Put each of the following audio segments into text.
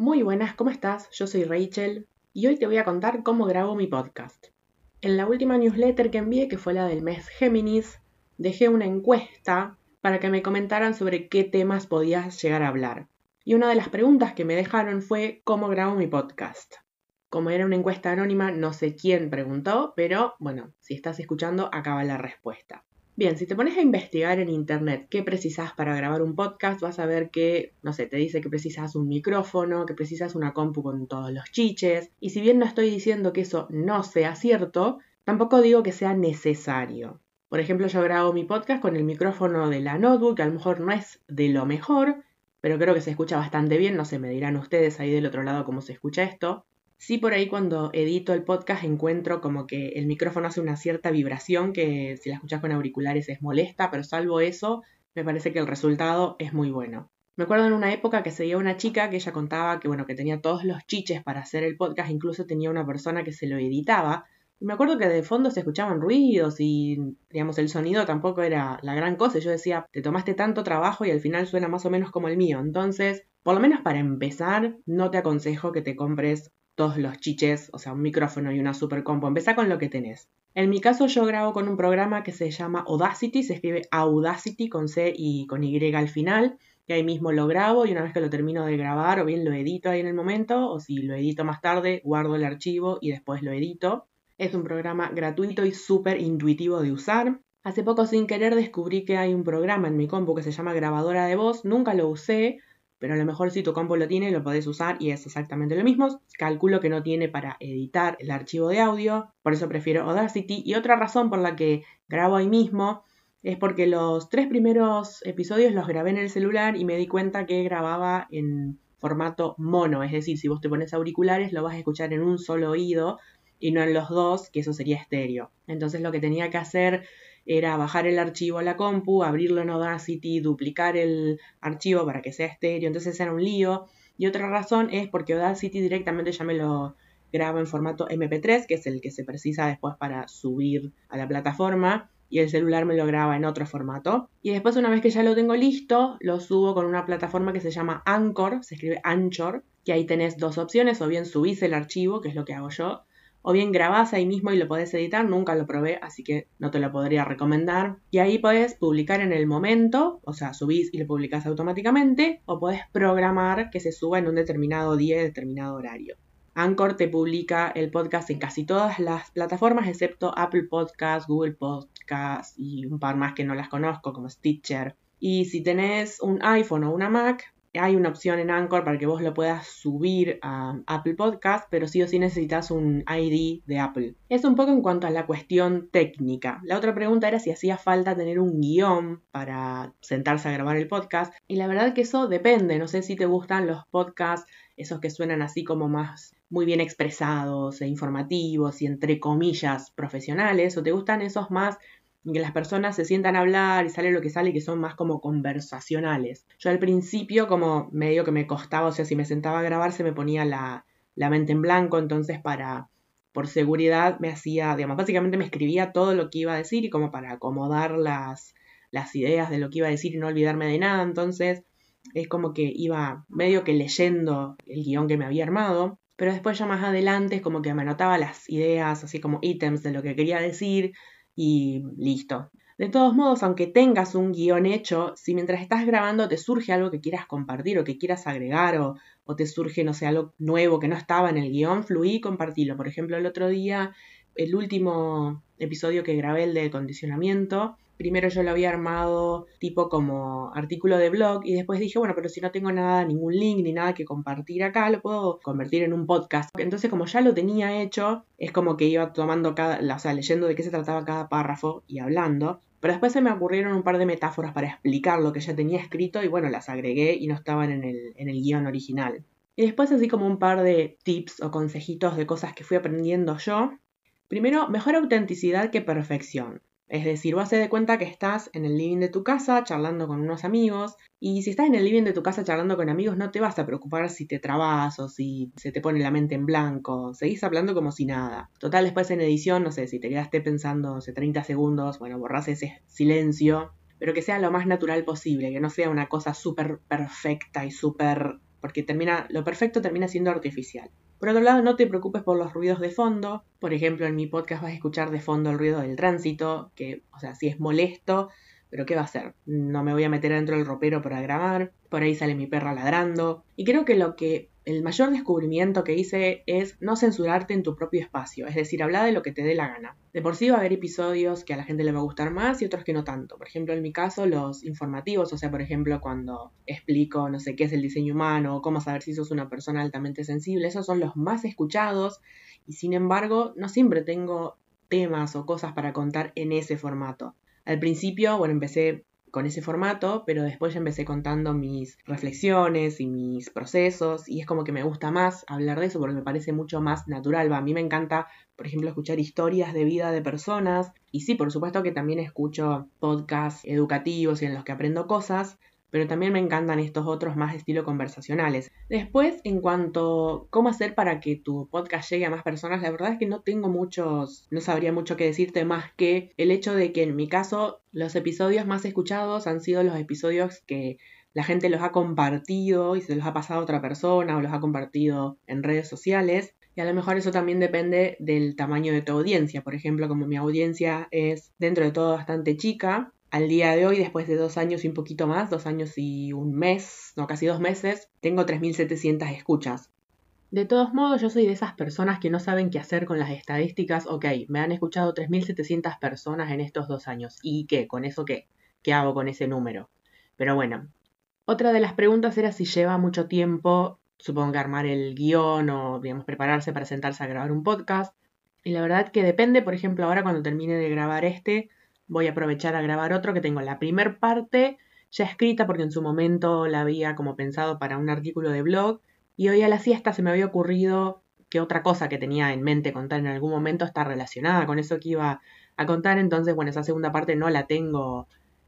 Muy buenas, ¿cómo estás? Yo soy Rachel y hoy te voy a contar cómo grabo mi podcast. En la última newsletter que envié, que fue la del mes Géminis, dejé una encuesta para que me comentaran sobre qué temas podía llegar a hablar. Y una de las preguntas que me dejaron fue cómo grabo mi podcast. Como era una encuesta anónima, no sé quién preguntó, pero bueno, si estás escuchando, acaba la respuesta. Bien, si te pones a investigar en internet qué precisas para grabar un podcast, vas a ver que, no sé, te dice que precisas un micrófono, que precisas una compu con todos los chiches. Y si bien no estoy diciendo que eso no sea cierto, tampoco digo que sea necesario. Por ejemplo, yo grabo mi podcast con el micrófono de la notebook, que a lo mejor no es de lo mejor, pero creo que se escucha bastante bien. No sé, me dirán ustedes ahí del otro lado cómo se escucha esto. Sí, por ahí cuando edito el podcast encuentro como que el micrófono hace una cierta vibración que si la escuchas con auriculares es molesta, pero salvo eso, me parece que el resultado es muy bueno. Me acuerdo en una época que seguía una chica que ella contaba que bueno, que tenía todos los chiches para hacer el podcast, incluso tenía una persona que se lo editaba. Y me acuerdo que de fondo se escuchaban ruidos y digamos el sonido tampoco era la gran cosa. Yo decía, te tomaste tanto trabajo y al final suena más o menos como el mío. Entonces, por lo menos para empezar, no te aconsejo que te compres todos los chiches, o sea, un micrófono y una super compo. Empezá con lo que tenés. En mi caso yo grabo con un programa que se llama Audacity, se escribe Audacity con C y con Y al final, y ahí mismo lo grabo y una vez que lo termino de grabar o bien lo edito ahí en el momento o si lo edito más tarde, guardo el archivo y después lo edito. Es un programa gratuito y súper intuitivo de usar. Hace poco sin querer descubrí que hay un programa en mi compu que se llama grabadora de voz, nunca lo usé, pero a lo mejor si tu compu lo tiene lo podés usar y es exactamente lo mismo. Calculo que no tiene para editar el archivo de audio, por eso prefiero Audacity. Y otra razón por la que grabo ahí mismo es porque los tres primeros episodios los grabé en el celular y me di cuenta que grababa en formato mono, es decir, si vos te pones auriculares lo vas a escuchar en un solo oído y no en los dos, que eso sería estéreo. Entonces lo que tenía que hacer era bajar el archivo a la compu, abrirlo en Audacity, duplicar el archivo para que sea estéreo, entonces era un lío. Y otra razón es porque Audacity directamente ya me lo graba en formato MP3, que es el que se precisa después para subir a la plataforma, y el celular me lo graba en otro formato. Y después una vez que ya lo tengo listo, lo subo con una plataforma que se llama Anchor, se escribe Anchor, que ahí tenés dos opciones, o bien subís el archivo, que es lo que hago yo, o bien grabás ahí mismo y lo podés editar, nunca lo probé, así que no te lo podría recomendar. Y ahí podés publicar en el momento, o sea, subís y lo publicás automáticamente, o podés programar que se suba en un determinado día y determinado horario. Anchor te publica el podcast en casi todas las plataformas, excepto Apple Podcasts, Google Podcasts y un par más que no las conozco, como Stitcher. Y si tenés un iPhone o una Mac, hay una opción en Anchor para que vos lo puedas subir a Apple Podcast, pero sí o sí necesitas un ID de Apple. Es un poco en cuanto a la cuestión técnica. La otra pregunta era si hacía falta tener un guion para sentarse a grabar el podcast. Y la verdad que eso depende. No sé si te gustan los podcasts, esos que suenan así como más muy bien expresados e informativos y entre comillas profesionales, o te gustan esos más que las personas se sientan a hablar y sale lo que sale que son más como conversacionales. Yo al principio como medio que me costaba, o sea, si me sentaba a grabar se me ponía la, la mente en blanco, entonces para, por seguridad me hacía, digamos, básicamente me escribía todo lo que iba a decir y como para acomodar las, las ideas de lo que iba a decir y no olvidarme de nada, entonces es como que iba medio que leyendo el guion que me había armado, pero después ya más adelante es como que me anotaba las ideas, así como ítems de lo que quería decir, y listo. De todos modos, aunque tengas un guion hecho, si mientras estás grabando te surge algo que quieras compartir o que quieras agregar o, te surge, no sé, algo nuevo que no estaba en el guion, fluí y compartilo. Por ejemplo, el otro día, el último episodio que grabé, el de condicionamiento, primero yo lo había armado tipo como artículo de blog y después dije, bueno, pero si no tengo nada, ningún link ni nada que compartir acá, lo puedo convertir en un podcast. Entonces como ya lo tenía hecho, es como que iba tomando cada, o sea, leyendo de qué se trataba cada párrafo y hablando. Pero después se me ocurrieron un par de metáforas para explicar lo que ya tenía escrito y bueno, las agregué y no estaban en el, en el guion original. Y después así como un par de tips o consejitos de cosas que fui aprendiendo yo. Primero, mejor autenticidad que perfección. Es decir, vos haces de cuenta que estás en el living de tu casa charlando con unos amigos y si estás en el living de tu casa charlando con amigos no te vas a preocupar si te trabas o si se te pone la mente en blanco, seguís hablando como si nada. Total, después en edición, no sé, si te quedaste pensando hace 30 segundos, bueno, borrás ese silencio, pero que sea lo más natural posible, que no sea una cosa súper perfecta y súper porque termina, lo perfecto termina siendo artificial. Por otro lado, no te preocupes por los ruidos de fondo. Por ejemplo, en mi podcast vas a escuchar de fondo el ruido del tránsito, que, o sea, si es molesto, pero ¿qué va a hacer? No me voy a meter dentro del ropero para grabar, por ahí sale mi perra ladrando. Y creo que lo que el mayor descubrimiento que hice es no censurarte en tu propio espacio, es decir, habla de lo que te dé la gana. De por sí va a haber episodios que a la gente le va a gustar más y otros que no tanto. Por ejemplo, en mi caso, los informativos, o sea, por ejemplo, cuando explico, no sé, qué es el diseño humano o cómo saber si sos una persona altamente sensible, esos son los más escuchados y sin embargo, no siempre tengo temas o cosas para contar en ese formato. Al principio, bueno, empecé con ese formato, pero después ya empecé contando mis reflexiones y mis procesos y es como que me gusta más hablar de eso porque me parece mucho más natural. a mí me encanta, por ejemplo, escuchar historias de vida de personas y sí, por supuesto que también escucho podcasts educativos y en los que aprendo cosas, pero también me encantan estos otros más estilo conversacionales. Después, en cuanto a cómo hacer para que tu podcast llegue a más personas, la verdad es que no tengo muchos, no sabría mucho qué decirte más que el hecho de que en mi caso los episodios más escuchados han sido los episodios que la gente los ha compartido y se los ha pasado a otra persona o los ha compartido en redes sociales. Y a lo mejor eso también depende del tamaño de tu audiencia. Por ejemplo, como mi audiencia es dentro de todo bastante chica, al día de hoy, después de dos años y un poquito más, dos años y un mes, no, casi dos meses, tengo 3.700 escuchas. De todos modos, yo soy de esas personas que no saben qué hacer con las estadísticas. Ok, me han escuchado 3.700 personas en estos dos años. ¿Y qué? ¿Con eso qué? ¿Qué hago con ese número? Pero bueno, otra de las preguntas era si lleva mucho tiempo, supongo que armar el guion o, digamos, prepararse para sentarse a grabar un podcast. Y la verdad que depende, por ejemplo, ahora cuando termine de grabar este, voy a aprovechar a grabar otro que tengo la primer parte ya escrita porque en su momento la había como pensado para un artículo de blog y hoy a la siesta se me había ocurrido que otra cosa que tenía en mente contar en algún momento está relacionada con eso que iba a contar, entonces bueno, esa segunda parte no la tengo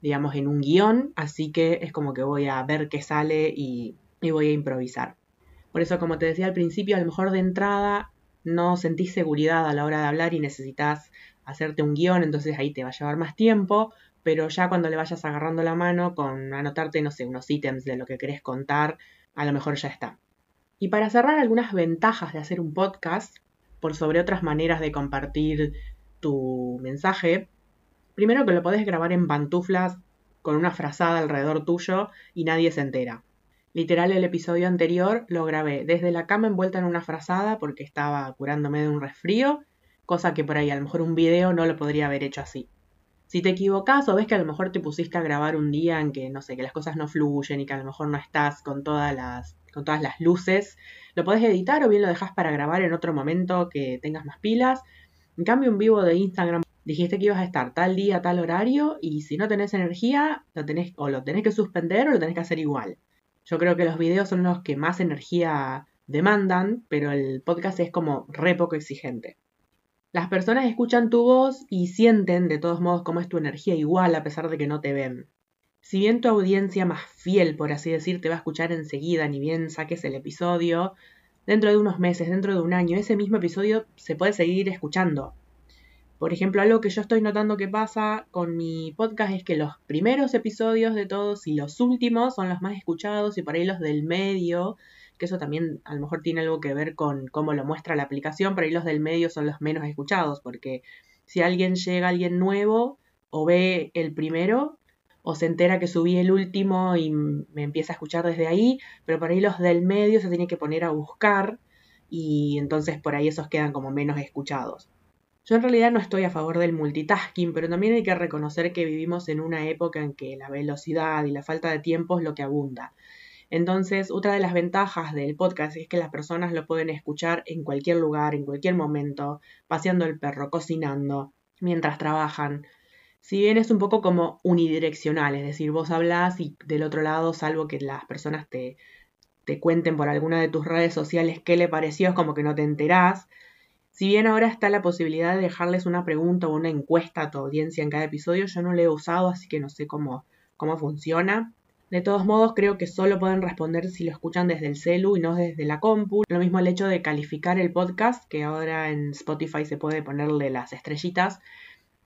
digamos en un guion, así que es como que voy a ver qué sale y, y voy a improvisar. Por eso, como te decía al principio, a lo mejor de entrada no sentís seguridad a la hora de hablar y necesitas hacerte un guion, entonces ahí te va a llevar más tiempo, pero ya cuando le vayas agarrando la mano con anotarte, no sé, unos ítems de lo que querés contar, a lo mejor ya está. Y para cerrar algunas ventajas de hacer un podcast, por sobre otras maneras de compartir tu mensaje, primero que lo podés grabar en pantuflas con una frazada alrededor tuyo y nadie se entera. Literal, el episodio anterior lo grabé desde la cama envuelta en una frazada porque estaba curándome de un resfrío cosa que por ahí a lo mejor un video no lo podría haber hecho así. Si te equivocas o ves que a lo mejor te pusiste a grabar un día en que, no sé, que las cosas no fluyen y que a lo mejor no estás con todas las, con todas las luces, lo podés editar o bien lo dejas para grabar en otro momento que tengas más pilas. En cambio, un vivo de Instagram dijiste que ibas a estar tal día, tal horario y si no tenés energía, lo tenés o lo tenés que suspender o lo tenés que hacer igual. Yo creo que los videos son los que más energía demandan, pero el podcast es como re poco exigente. Las personas escuchan tu voz y sienten de todos modos cómo es tu energía igual a pesar de que no te ven. Si bien tu audiencia más fiel, por así decir, te va a escuchar enseguida, ni bien saques el episodio, dentro de unos meses, dentro de un año, ese mismo episodio se puede seguir escuchando. Por ejemplo, algo que yo estoy notando que pasa con mi podcast es que los primeros episodios de todos y los últimos son los más escuchados y por ahí los del medio que eso también a lo mejor tiene algo que ver con cómo lo muestra la aplicación, pero ahí los del medio son los menos escuchados, porque si alguien llega, alguien nuevo, o ve el primero, o se entera que subí el último y me empieza a escuchar desde ahí, pero por ahí los del medio se tienen que poner a buscar y entonces por ahí esos quedan como menos escuchados. Yo en realidad no estoy a favor del multitasking, pero también hay que reconocer que vivimos en una época en que la velocidad y la falta de tiempo es lo que abunda. Entonces, otra de las ventajas del podcast es que las personas lo pueden escuchar en cualquier lugar, en cualquier momento, paseando el perro, cocinando, mientras trabajan. Si bien es un poco como unidireccional, es decir, vos hablas y del otro lado, salvo que las personas te, te cuenten por alguna de tus redes sociales qué le pareció, es como que no te enterás. Si bien ahora está la posibilidad de dejarles una pregunta o una encuesta a tu audiencia en cada episodio, yo no lo he usado, así que no sé cómo, cómo funciona. De todos modos, creo que solo pueden responder si lo escuchan desde el celu y no desde la compu. Lo mismo el hecho de calificar el podcast, que ahora en Spotify se puede ponerle las estrellitas.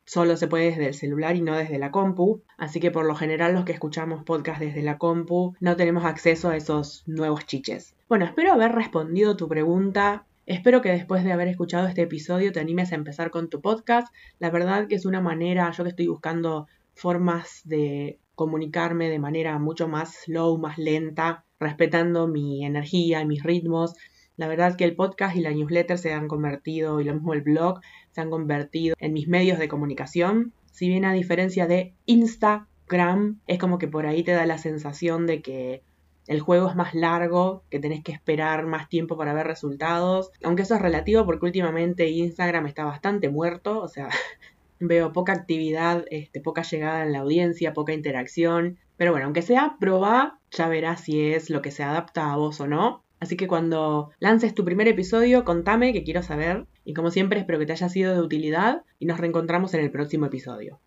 solo se puede desde el celular y no desde la compu, así que por lo general los que escuchamos podcast desde la compu no tenemos acceso a esos nuevos chiches. Bueno, espero haber respondido tu pregunta. Espero que después de haber escuchado este episodio te animes a empezar con tu podcast. La verdad que es una manera, yo que estoy buscando formas de comunicarme de manera mucho más slow, más lenta, respetando mi energía y mis ritmos. La verdad que el podcast y la newsletter se han convertido, y lo mismo el blog, se han convertido en mis medios de comunicación. Si bien a diferencia de Instagram, es como que por ahí te da la sensación de que el juego es más largo, que tenés que esperar más tiempo para ver resultados. Aunque eso es relativo porque últimamente Instagram está bastante muerto, o sea, veo poca actividad, este, poca llegada en la audiencia, poca interacción. Pero bueno, aunque sea, probá, ya verás si es lo que se adapta a vos o no. Así que cuando lances tu primer episodio, contame que quiero saber. Y como siempre, espero que te haya sido de utilidad y nos reencontramos en el próximo episodio.